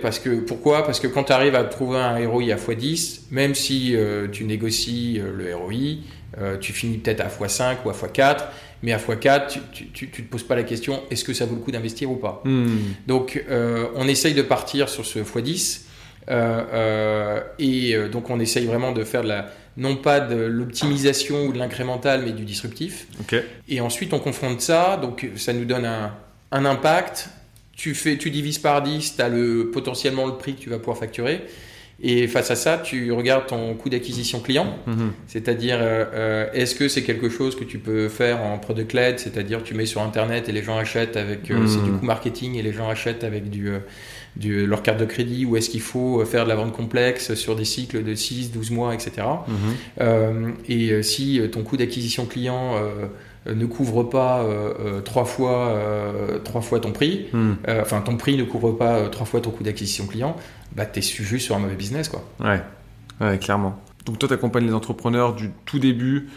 Parce que, pourquoi? Parce que quand tu arrives à trouver un ROI à x10, même si euh, tu négocies le ROI, tu finis peut-être à x5 ou à x4, mais à x4, tu ne te poses pas la question est-ce que ça vaut le coup d'investir ou pas? Hmm. Donc, on essaye de partir sur ce x10. et donc, on essaye vraiment de faire de la, non pas de l'optimisation ou de l'incrémental, mais du disruptif. Et ensuite, on confronte ça, donc ça nous donne un, impact. Tu, fais, tu divises par 10, tu as le, potentiellement le prix que tu vas pouvoir facturer. Et face à ça, tu regardes ton coût d'acquisition client, mhm. c'est-à-dire euh, euh, est-ce que c'est quelque chose que tu peux faire en product led, c'est-à-dire tu mets sur internet et les gens achètent avec euh, c'est du mhm. coût marketing et les gens achètent avec du leur carte de crédit ou est-ce qu'il faut faire de la vente complexe sur des cycles de 6, 12 mois, etc. et mhm. euh, si ton coût d'acquisition client euh, ne couvre pas euh, trois, fois, trois fois ton prix, mhm. enfin ton prix ne couvre pas trois fois ton coût d'acquisition client, bah, tu es juste sur un mauvais business. Quoi. Ouais, clairement. Donc toi, tu accompagnes les entrepreneurs du tout début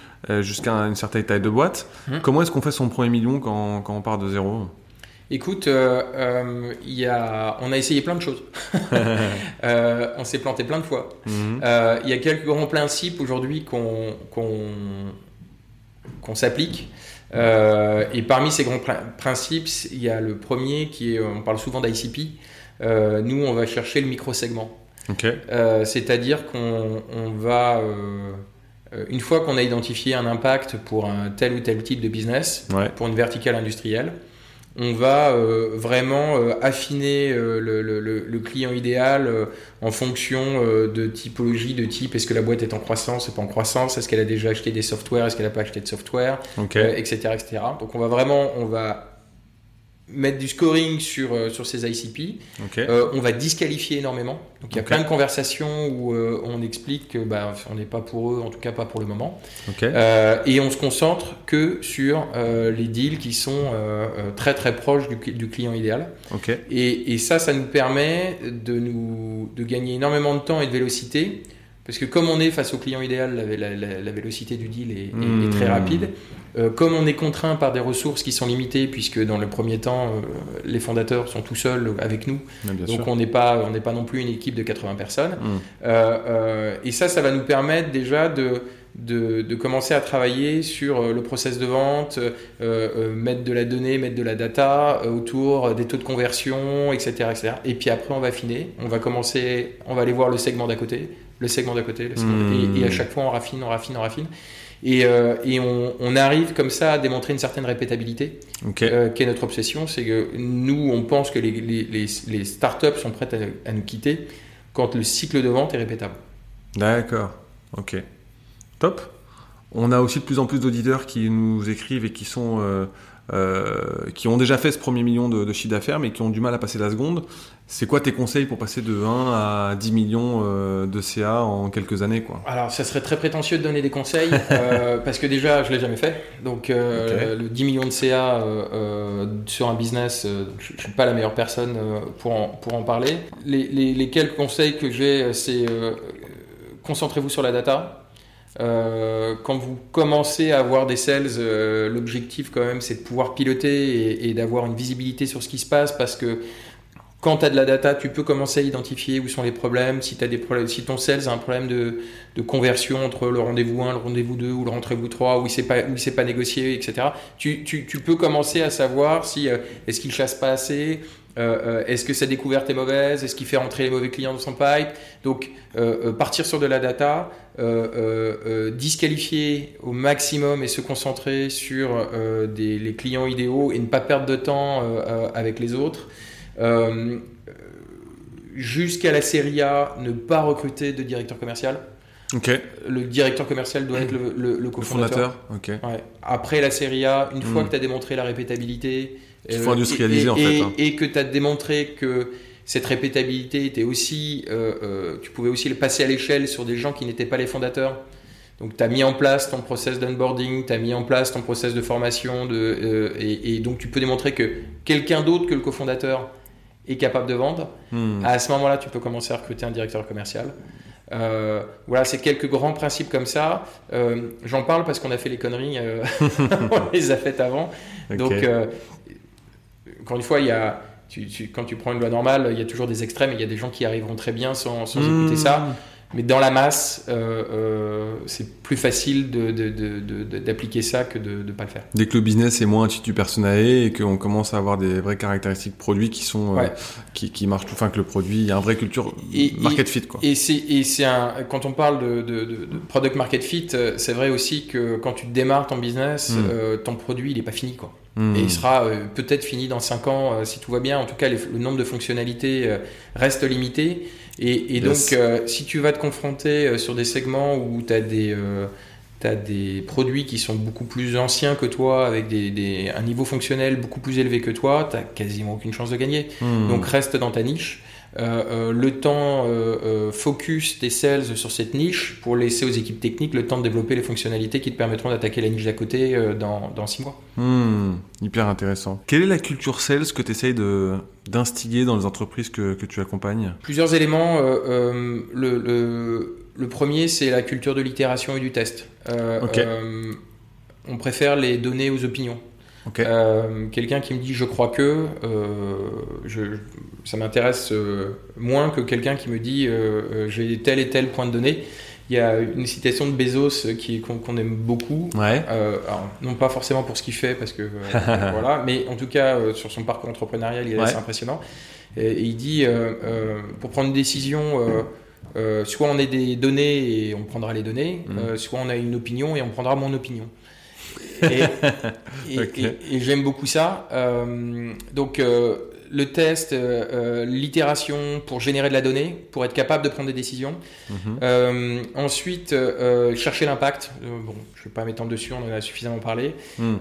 jusqu'à une certaine taille de boîte. Mhm. Comment est-ce qu'on fait son premier million quand, quand on part de zéro? Écoute, euh, euh, y a, on a essayé plein de choses. euh, on s'est planté plein de fois. Mhm. Il y a quelques grands principes aujourd'hui qu'on qu'on s'applique. Et parmi ces grands principes, il y a le premier qui est, on parle souvent d'ICP. nous, on va chercher le micro-segment. C'est-à-dire qu'on va une fois qu'on a identifié un impact pour un tel ou tel type de business, pour une verticale industrielle, on va euh, vraiment euh, affiner euh, le, client idéal en fonction de typologie, de type, est-ce que la boîte est en croissance, ou pas en croissance, est-ce qu'elle a déjà acheté des softwares, est-ce qu'elle n'a pas acheté de software, etc., etc. Donc on va vraiment, on va mettre du scoring sur, euh, sur ces ICP. Euh, on va disqualifier énormément. Donc il y a plein de conversations où euh, on explique que bah, on n'est pas pour eux, en tout cas pas pour le moment. et on se concentre que sur les deals qui sont très très proches du, du client idéal. Et, et, ça, ça nous permet de, nous, de gagner énormément de temps et de vélocité. Parce que comme on est face au client idéal, la, la, vélocité du deal est, est très hmm. rapide. Euh, comme on est contraint par des ressources qui sont limitées, puisque dans le premier temps, euh, les fondateurs sont tout seuls avec nous, donc on n'est pas, on n'est pas non plus une équipe de 80 personnes. Hmm. Euh, et ça, ça va nous permettre déjà de, de, de commencer à travailler sur le process de vente, mettre de la donnée, mettre de la data autour des taux de conversion, etc., etc. Et puis après, on va affiner, on va commencer, on va aller voir le segment d'à côté, le segment d'à côté, hmm. et, et à chaque fois, on raffine, on raffine, on raffine. Et, euh, et on, on, arrive comme ça à démontrer une certaine répétabilité, euh, qui est notre obsession. C'est que nous, on pense que les, les, les, les startups sont prêtes à, nous quitter quand le cycle de vente est répétable. D'accord, ok. Top. On a aussi de plus en plus d'auditeurs qui nous écrivent et qui sont euh, qui ont déjà fait ce premier million de, de chiffre d'affaires, mais qui ont du mal à passer la seconde. C'est quoi tes conseils pour passer de 1 à 10 millions euh, de CA en quelques années quoi? Alors, ça serait très prétentieux de donner des conseils, euh, parce que déjà, je l'ai jamais fait. Donc, le 10 millions de CA sur un business, je ne suis pas la meilleure personne pour, en, pour en parler. Les, les, les quelques conseils que j'ai, c'est concentrez-vous sur la data. Euh, quand vous commencez à avoir des sales, euh, l'objectif quand même c'est de pouvoir piloter et, d'avoir une visibilité sur ce qui se passe parce que quand tu as de la data, tu peux commencer à identifier où sont les problèmes. Si, as des problèmes, si ton sales a un problème de, de conversion entre le rendez-vous 1, le rendez-vous 2 ou le rendez-vous 3, où il ne s'est pas, pas négocié, etc., tu, tu, tu, peux commencer à savoir si euh, est-ce qu'il chasse pas assez, euh, euh, est-ce que sa découverte est mauvaise Est-ce qu'il fait rentrer les mauvais clients dans son pipe Donc, euh, partir sur de la data, disqualifier au maximum et se concentrer sur les clients idéaux et ne pas perdre de temps avec les autres. Jusqu'à la série A, ne pas recruter de directeur commercial. Le directeur commercial doit être le, le, cofondateur. Après la série A, une fois hmm. que tu as démontré la répétabilité, il faut industrialiser et, en fait. Hein. Et que tu as démontré que cette répétabilité était aussi, euh, euh, tu pouvais aussi le passer à l'échelle sur des gens qui n'étaient pas les fondateurs. Donc tu as mis en place ton process d'onboarding, tu as mis en place ton process de formation, de, euh, et, donc tu peux démontrer que quelqu'un d'autre que le cofondateur capable de vendre. Hmm. À ce moment-là, tu peux commencer à recruter un directeur commercial. voilà, c'est quelques grands principes comme ça. J'en parle parce qu'on a fait les conneries, on les a faites avant. Donc encore une fois, il y a, quand tu prends une loi normale, il y a toujours des extrêmes et il y a des gens qui arriveront très bien sans, sans écouter ça. Mais dans la masse, euh, euh, c'est plus facile d'appliquer ça que de ne pas le faire. Dès que le business est moins attitude personnalisée et qu'on commence à avoir des vraies caractéristiques produits qui sont euh, qui, qui, marchent, enfin que le produit, il y a un vrai culture market fit quoi. Et c'est un quand on parle de, product market fit, c'est vrai aussi que quand tu démarres ton business, mmh. ton produit il est pas fini quoi. Mmh. Et il sera peut-être fini dans 5 ans si tout va bien. En tout cas, le nombre de fonctionnalités reste limité. Et, donc, euh, si tu vas te confronter euh, sur des segments où tu as des euh, des produits qui sont beaucoup plus anciens que toi, avec des, un niveau fonctionnel beaucoup plus élevé que toi, tu n'as quasiment aucune chance de gagner. Hmm. Donc reste dans ta niche. Euh, le temps focus des sales sur cette niche pour laisser aux équipes techniques le temps de développer les fonctionnalités qui te permettront d'attaquer la niche d'à côté dans, dans six mois. Hmm. hyper intéressant. Quelle est la culture sales que tu essayes de, d'instiguer dans les entreprises que, que tu accompagnes? Plusieurs éléments. Euh, euh, le, le, le, premier, c'est la culture de l'itération et du test. Euh, on préfère les donner aux opinions. Quelqu'un qui me dit je crois que, je, ça m'intéresse moins que quelqu'un qui me dit j'ai tel et tel point de données. Il y a une citation de Bezos qui qu'on aime beaucoup. Euh, non pas forcément pour ce qu'il fait, parce que euh, voilà, mais en tout cas euh, sur son parcours entrepreneurial, il est assez impressionnant. Et, il dit pour prendre une décision, soit on a des données et on prendra les données, mm. soit on a une opinion et on prendra mon opinion. Et, et j'aime beaucoup ça. donc le test, euh, euh, l'itération pour générer de la donnée, pour être capable de prendre des décisions. Mhm. Euh, ensuite, chercher l'impact. bon, je ne vais pas m'étendre dessus, on en a suffisamment parlé. Mhm.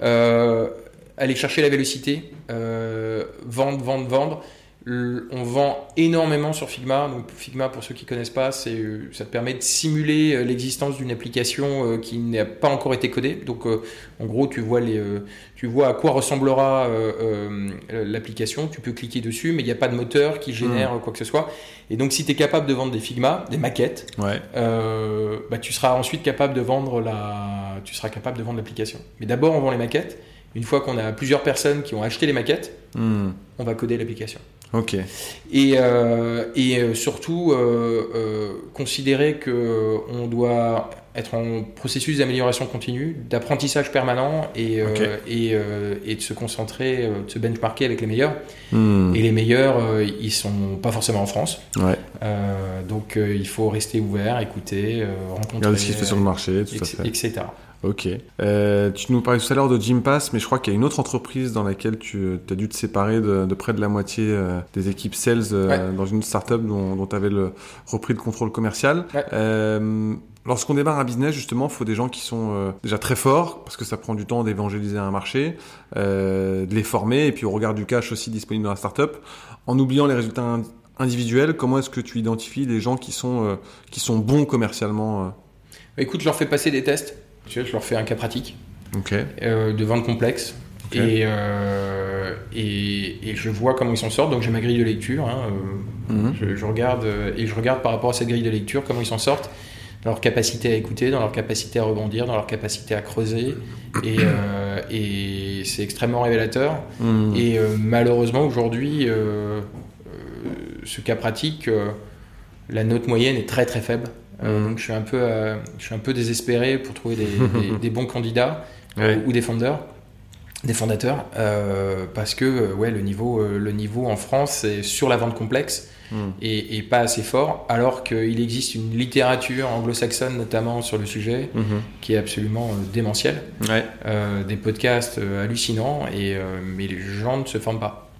aller chercher la vélocité, vendre, vendre, vendre on vend énormément sur Figma. Donc Figma, pour ceux qui ne connaissent pas, euh, ça te permet de simuler euh, l'existence d'une application euh, qui n'a pas encore été codée. Donc en gros, tu vois, les, tu vois à quoi ressemblera l'application. Tu peux cliquer dessus, mais il n'y a pas de moteur qui génère hmm. quoi que ce soit. Et donc si tu es capable de vendre des Figma, des maquettes, bah, tu seras ensuite capable de vendre la, tu seras capable de vendre l'application. Mais d'abord, on vend les maquettes. Une fois qu'on a plusieurs personnes qui ont acheté les maquettes, hmm. on va coder l'application. Ok. Et, euh, et euh, surtout, euh, considérer qu'on doit être en processus d'amélioration continue, d'apprentissage permanent et, et, et, de se concentrer, de se benchmarker avec les meilleurs. Hmm. Et les meilleurs, ils sont pas forcément en France. Ouais. donc il faut rester ouvert, écouter, rencontrer. Regarder ce qui se fait sur le marché, tout à fait. Etc. Ok. Euh, tu nous parlais tout à l'heure de Gympass, mais je crois qu'il y a une autre entreprise dans laquelle tu as dû te séparer de, près de la moitié euh, des équipes sales euh, dans une startup dont, dont tu avais le, repris le contrôle commercial. Lorsqu'on démarre un business, justement, il faut des gens qui sont euh, déjà très forts, parce que ça prend du temps d'évangéliser un marché, euh, de les former, et puis au regard du cash aussi disponible dans la startup. En oubliant les résultats individuels, comment est-ce que tu identifies les gens qui sont, euh, qui sont bons commercialement Écoute, je leur fais passer des tests. Tu vois, je leur fais un cas pratique Ok. de vente complexe. Et, euh, et, et je vois comment ils s'en sortent. Donc j'ai ma grille de lecture. hein, euh, Mhm. je, je regarde euh, et je regarde par rapport à cette grille de lecture comment ils s'en sortent, dans leur capacité à écouter, dans leur capacité à rebondir, dans leur capacité à creuser. Et, euh, et c'est extrêmement révélateur. Mhm. Et euh, malheureusement aujourd'hui, euh, euh, ce cas pratique, euh, la note moyenne est très très faible. Euh, Mhm. donc je suis un peu, euh, je suis un peu désespéré pour trouver des, des- des bons candidats Ouais. ou des fondeurs, des fondateurs, euh, parce que ouais, le niveau, le niveau en France est sur la vente complexe Mhm. et, et pas assez fort, alors qu'il existe une littérature anglo-saxonne notamment sur le sujet Mhm. qui est absolument démentielle, Ouais. Des podcasts hallucinants, et, mais les gens ne se forment pas,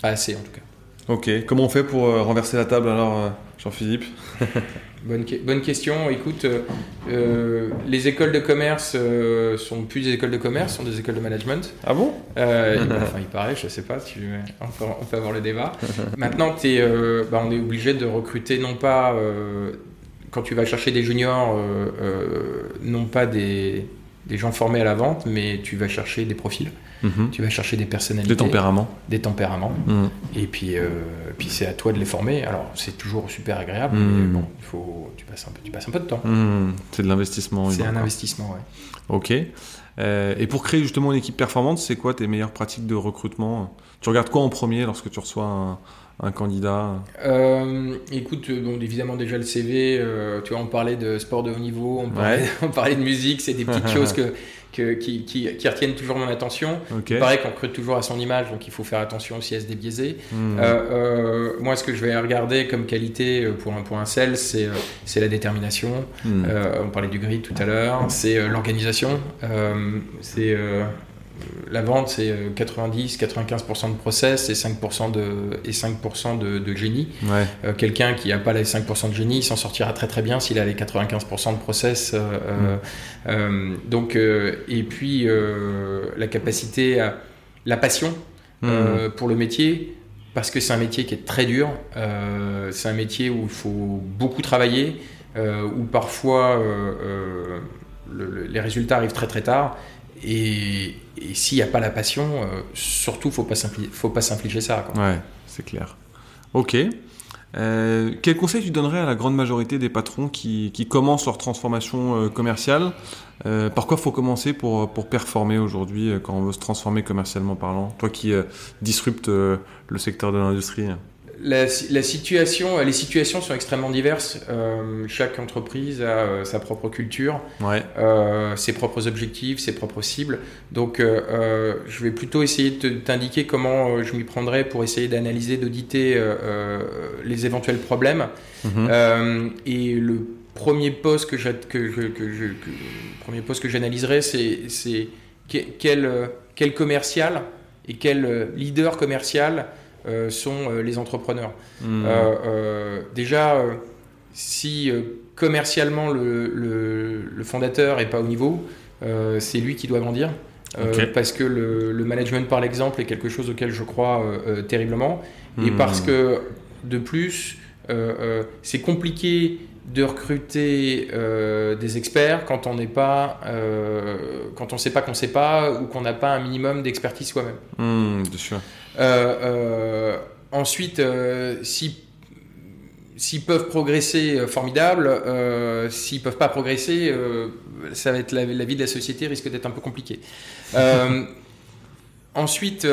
pas assez en tout cas. Ok. Comment on fait pour renverser la table alors, Jean-Philippe? Bonne, bonne question. Écoute, euh, euh, les écoles de commerce euh, sont plus des écoles de commerce, sont des écoles de management. Ah bon? Euh, enfin, il paraît, je sais pas, tu, on, peut, on peut avoir le débat. Maintenant, euh, bah, on est obligé de recruter non pas, quand tu vas chercher des juniors, non pas des, des gens formés à la vente, mais tu vas chercher des profils, Mhm. tu vas chercher des personnalités, Des tempéraments. des tempéraments, Mhm. et puis, euh, puis c'est à toi de les former. Alors, c'est toujours super agréable, Mhm. mais bon, il faut, tu, passes un peu, tu passes un peu de temps. C'est de l'investissement. C'est un quoi. investissement, ouais. Ok. Euh, et pour créer justement une équipe performante, c'est quoi tes meilleures pratiques de recrutement? Tu regardes quoi en premier lorsque tu reçois un, un candidat Euh, écoute, euh, bon, évidemment déjà le CV, euh, tu vois, on parlait de sport de haut niveau, on parlait, Ouais. on parlait de musique, c'est des petites choses que, que- qui, qui- qui retiennent toujours mon attention. Ok. Il paraît qu'on recrute toujours à son image, donc il faut faire attention aussi à se débiaiser. Euh, euh, moi, ce que je vais regarder comme qualité pour un, pour un sel, c'est la détermination. Euh, on parlait du grid tout à l'heure, c'est l'organisation, c'est la vente, c'est euh, 90-95% de process et 5% de, et 5% de, de génie. Ouais. Euh, Quelqu'un qui n'a pas les 5% de génie, il s'en sortira très très bien s'il a les 95% de process. euh, euh, euh, donc, euh, et puis euh, la capacité, à, la passion euh, pour le métier, parce que c'est un métier qui est très dur. euh, c'est un métier où il faut beaucoup travailler, euh, où parfois euh, euh, le- le- les résultats arrivent très très tard. Et, s'il n'y a pas la passion, euh, surtout, faut pas faut pas s'infliger ça. quoi. Ouais, c'est clair. Ok. Euh, quel conseil tu donnerais à la grande majorité des patrons qui, commencent leur transformation euh, commerciale? Par quoi faut commencer pour, pour performer aujourd'hui quand on veut se transformer commercialement parlant? Toi qui disruptes le secteur de l'industrie. La, la situation, les situations sont extrêmement diverses. Euh, chaque entreprise a euh, sa propre culture, Ouais. euh, ses propres objectifs, ses propres cibles. Donc, je vais plutôt essayer de t'indiquer comment je m'y prendrais pour essayer d'analyser, d'auditer les éventuels problèmes. Mhm. Et le premier poste que que je- que je- que- le premier poste que j'analyserai, c'est c'est que- quel, quel commercial et quel leader commercial sont euh, les entrepreneurs. Mhm. Euh, euh, déjà, euh, si euh, commercialement le, le- le fondateur est pas au niveau, euh, c'est lui qui doit grandir. Euh. Parce que le, le management par l'exemple est quelque chose auquel je crois euh, euh, terriblement. Et Mhm. parce que, de plus, euh, euh, c'est compliqué de recruter euh, des experts quand on n'est pas, euh, quand on sait pas qu'on sait pas ou qu'on n'a pas un minimum d'expertise soi-même. Bien sûr. Euh, ensuite, si s'ils peuvent progresser, formidable. S'ils peuvent pas progresser, ça va être la, la vie de la société risque d'être un peu compliquée. Ensuite,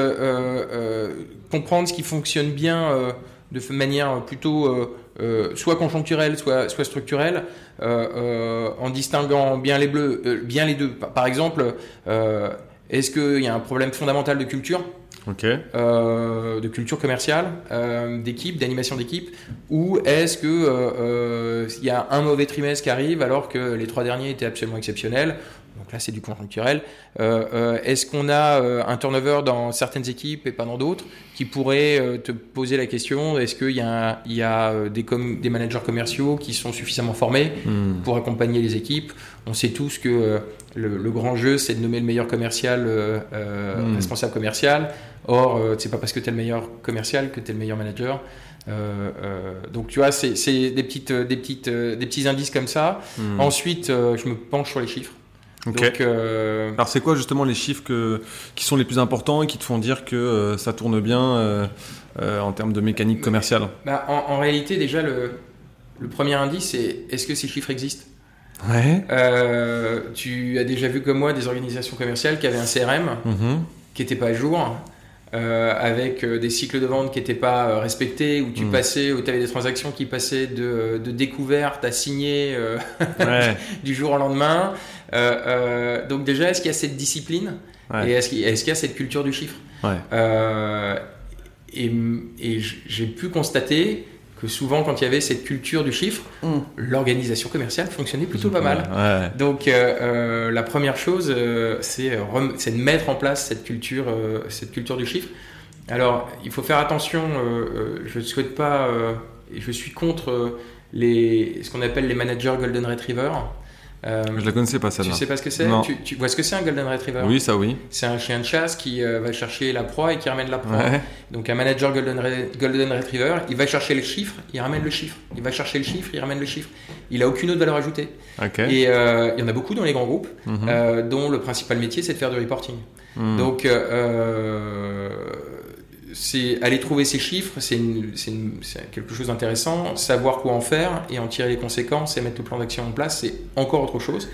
comprendre ce qui fonctionne bien de manière plutôt euh, soit conjoncturelle, soit, soit structurelle, euh, euh, en distinguant bien les bleus, bien les deux. Par, exemple, est-ce qu'il y a un problème fondamental de culture euh, de culture commerciale, euh, d'équipe, d'animation d'équipe, ou est-ce que euh, il y a un mauvais trimestre qui arrive alors que les trois derniers étaient absolument exceptionnels donc là c'est du conjoncturel. Est-ce qu'on a un turnover dans certaines équipes et pas dans d'autres qui pourrait te poser la question est-ce qu'il y a, il y a des, des managers commerciaux qui sont suffisamment formés hmm. pour accompagner les équipes? On sait tous que le, grand jeu c'est de nommer le meilleur commercial hmm. responsable commercial. Or, c'est pas parce que tu es le meilleur commercial que tu es le meilleur manager. Euh, euh, donc tu vois, c'est des, petites, euh, des, petites, des petits indices comme ça. Hmm. Ensuite, je me penche sur les chiffres. Donc, Alors c'est quoi justement les chiffres que, qui sont les plus importants et qui te font dire que ça tourne bien en termes de mécanique commerciale? bah, en, réalité, déjà, le, le premier indice, c'est est-ce que ces chiffres existent? Ouais. tu as déjà vu comme moi des organisations commerciales qui avaient un CRM mm-hmm. qui n'était pas à jour, euh, avec euh, des cycles de vente qui n'étaient pas euh, respectés, où tu mm. passais, où tu avais des transactions qui passaient de, de découverte à signer du jour au lendemain. donc déjà, est-ce qu'il y a cette discipline et est-ce qu'il y, a cette culture du chiffre? Et, et j'ai pu constater que souvent, quand il y avait cette culture du chiffre, mm. l'organisation commerciale fonctionnait plutôt pas mal. Donc, euh, euh, la première chose, euh, c'est de mettre en place cette culture, cette culture du chiffre. Alors, il faut faire attention, je ne souhaite pas, je suis contre les, ce qu'on appelle les managers Golden Retriever. Euh, je la connaissais pas celle-là. Tu sais pas ce que c'est tu, tu, vois ce que c'est un Golden Retriever Oui, ça oui. C'est un chien de chasse qui euh, va chercher la proie et qui ramène la proie. Donc un manager Golden, Golden Retriever, il va chercher le chiffre, il ramène le chiffre. Il va chercher le chiffre, il ramène le chiffre. Il a aucune autre valeur ajoutée. Et euh, il y en a beaucoup dans les grands groupes, mhm. dont le principal métier c'est de faire du reporting. Mhm. Donc c'est aller trouver ces chiffres, c'est quelque chose d'intéressant. Savoir quoi en faire et en tirer les conséquences et mettre le plan d'action en place, c'est encore autre chose.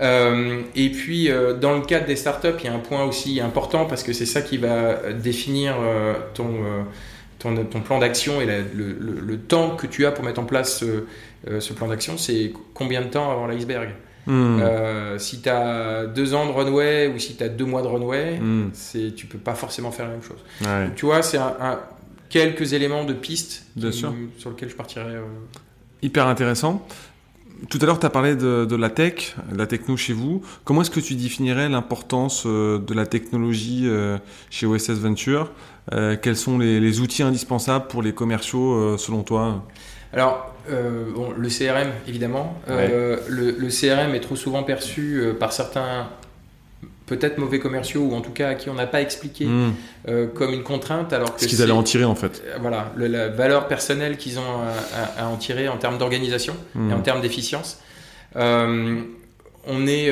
Euh, et puis, euh, dans le cadre des startups, il y a un point aussi important parce que c'est ça qui va définir euh, ton, ton, ton, plan d'action et le, le, temps que tu as pour mettre en place ce, ce plan d'action. C'est combien de temps avant l'iceberg? Hmm. Euh, si tu as deux ans de runway ou si tu as deux mois de runway, hmm. c'est tu peux pas forcément faire la même chose. tu vois, c'est un, quelques éléments de piste sur lesquels je partirais. Euh. Hyper intéressant. Tout à l'heure, tu as parlé de, la tech, de la techno chez vous. Comment est-ce que tu définirais l'importance euh, de la technologie chez OSS Venture? Quels sont les, les, outils indispensables pour les commerciaux selon toi? Alors, euh, bon, le CRM, évidemment. Euh, le, CRM est trop souvent perçu euh, par certains, peut-être mauvais commerciaux, ou en tout cas à qui on n'a pas expliqué hmm. comme une contrainte. Alors Ce qu'ils allaient en tirer, en fait. voilà, la valeur personnelle qu'ils ont à, en tirer en termes d'organisation et en hmm. termes d'efficience. on est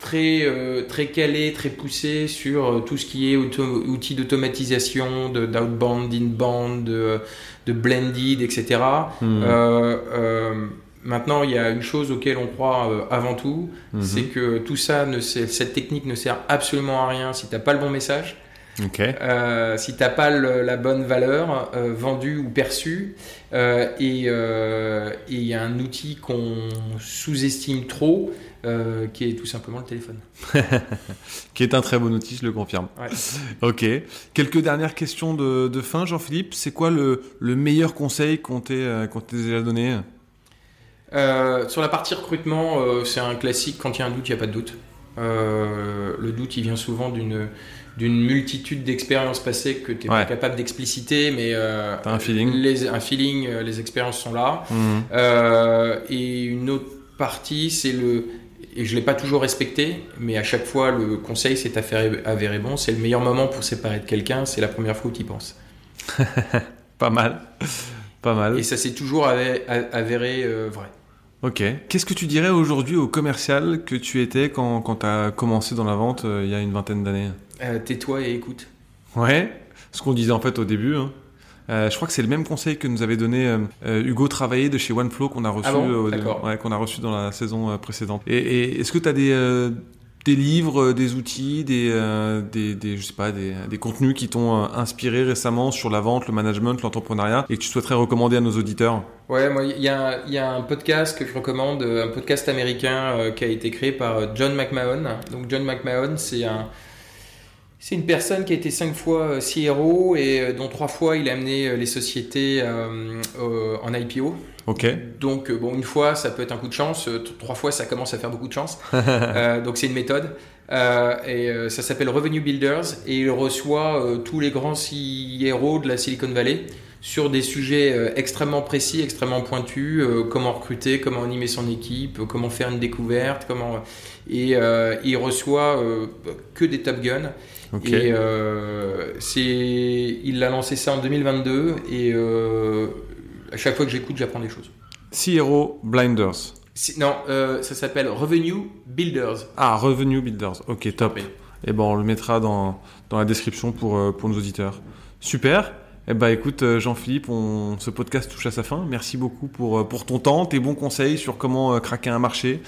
très, très calé, très poussé sur tout ce qui est outils d'automatisation, d'outbound, d'inbound, de, de blended, etc. Hmm. Euh, euh, maintenant, il y a une chose auquel on croit euh, avant tout, hmm. c'est que tout ça, ne, cette technique ne sert absolument à rien si tu n'as pas le bon message. Si tu n'as pas la bonne valeur vendue ou perçue, et il y a un outil qu'on sous-estime trop, euh, qui est tout simplement le téléphone. qui est un très bon outil, je le confirme. Ok. Quelques dernières questions de, fin, Jean-Philippe. C'est quoi le, meilleur conseil qu'on t'ait euh, déjà donné? Euh, Sur la partie recrutement, c'est un classique. Quand il y a un doute, il n'y a pas de doute. le doute, il vient souvent d'une d'une multitude d'expériences passées que tu n'es pas capable d'expliciter, mais un feeling. Les, un feeling, les expériences sont là. Mmh. et une autre partie, c'est le et je ne l'ai pas toujours respecté, mais à chaque fois, le conseil s'est avéré bon. C'est le meilleur moment pour séparer de quelqu'un, c'est la première fois où tu y penses. pas mal. Pas mal. Et ça s'est toujours avéré, euh, vrai. Ok. Qu'est-ce que tu dirais aujourd'hui au commercial que tu étais quand, quand tu as commencé dans la vente euh, il y a une vingtaine d'années? Euh, Tais-toi et écoute. Ouais. Ce qu'on disait en fait au début. Hein. Euh, je crois que c'est le même conseil que nous avait donné Hugo Travaillé de chez OneFlow qu'on a reçu, ah qu'on a reçu dans la saison précédente. Et, est-ce que tu as des des livres, des outils, des, des, des, je sais pas, des, des contenus qui t'ont inspiré récemment sur la vente, le management, l'entrepreneuriat et que tu souhaiterais recommander à nos auditeurs Ouais, moi, il y a, y a, un podcast que je recommande, un podcast américain qui a été créé par John McMahon. Donc, John McMahon, c'est un, C'est une personne qui a été cinq fois CRO et dont trois fois il a amené les sociétés en IPO. Ok. Donc bon, une fois ça peut être un coup de chance, trois fois ça commence à faire beaucoup de chance. donc c'est une méthode. et ça s'appelle Revenue Builders et il reçoit tous les grands CRO de la Silicon Valley sur des sujets euh, extrêmement précis, extrêmement pointus, euh, comment recruter, comment animer son équipe, comment faire une découverte, comment et euh, il reçoit que des Top Gun. Et c'est, il l'a lancé ça en 2022 et à chaque fois que j'écoute, j'apprends des choses. CRO Blinders. non, ça s'appelle Revenue Builders. Ah, Revenue Builders. Ok, top. Et eh ben on le mettra dans, dans la description pour, pour nos auditeurs. Super. Eh ben, écoute, euh, Jean-Philippe, on, ce podcast touche à sa fin. Merci beaucoup pour, euh, pour ton temps, tes bons conseils sur comment euh, craquer un marché,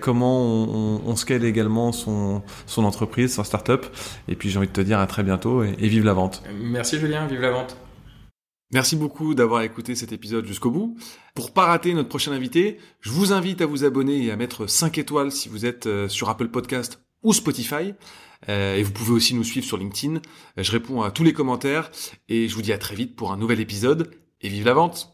comment on, on, scale également son, son entreprise, son startup. Et puis j'ai envie de te dire à très bientôt et, et vive la vente. Merci Julien, vive la vente. Merci beaucoup d'avoir écouté cet épisode jusqu'au bout. Pour pas rater notre prochain invité, je vous invite à vous abonner et à mettre 5 étoiles si vous êtes sur Apple Podcast ou Spotify. Euh, et vous pouvez aussi nous suivre sur LinkedIn. Euh, je réponds à tous les commentaires et je vous dis à très vite pour un nouvel épisode et vive la vente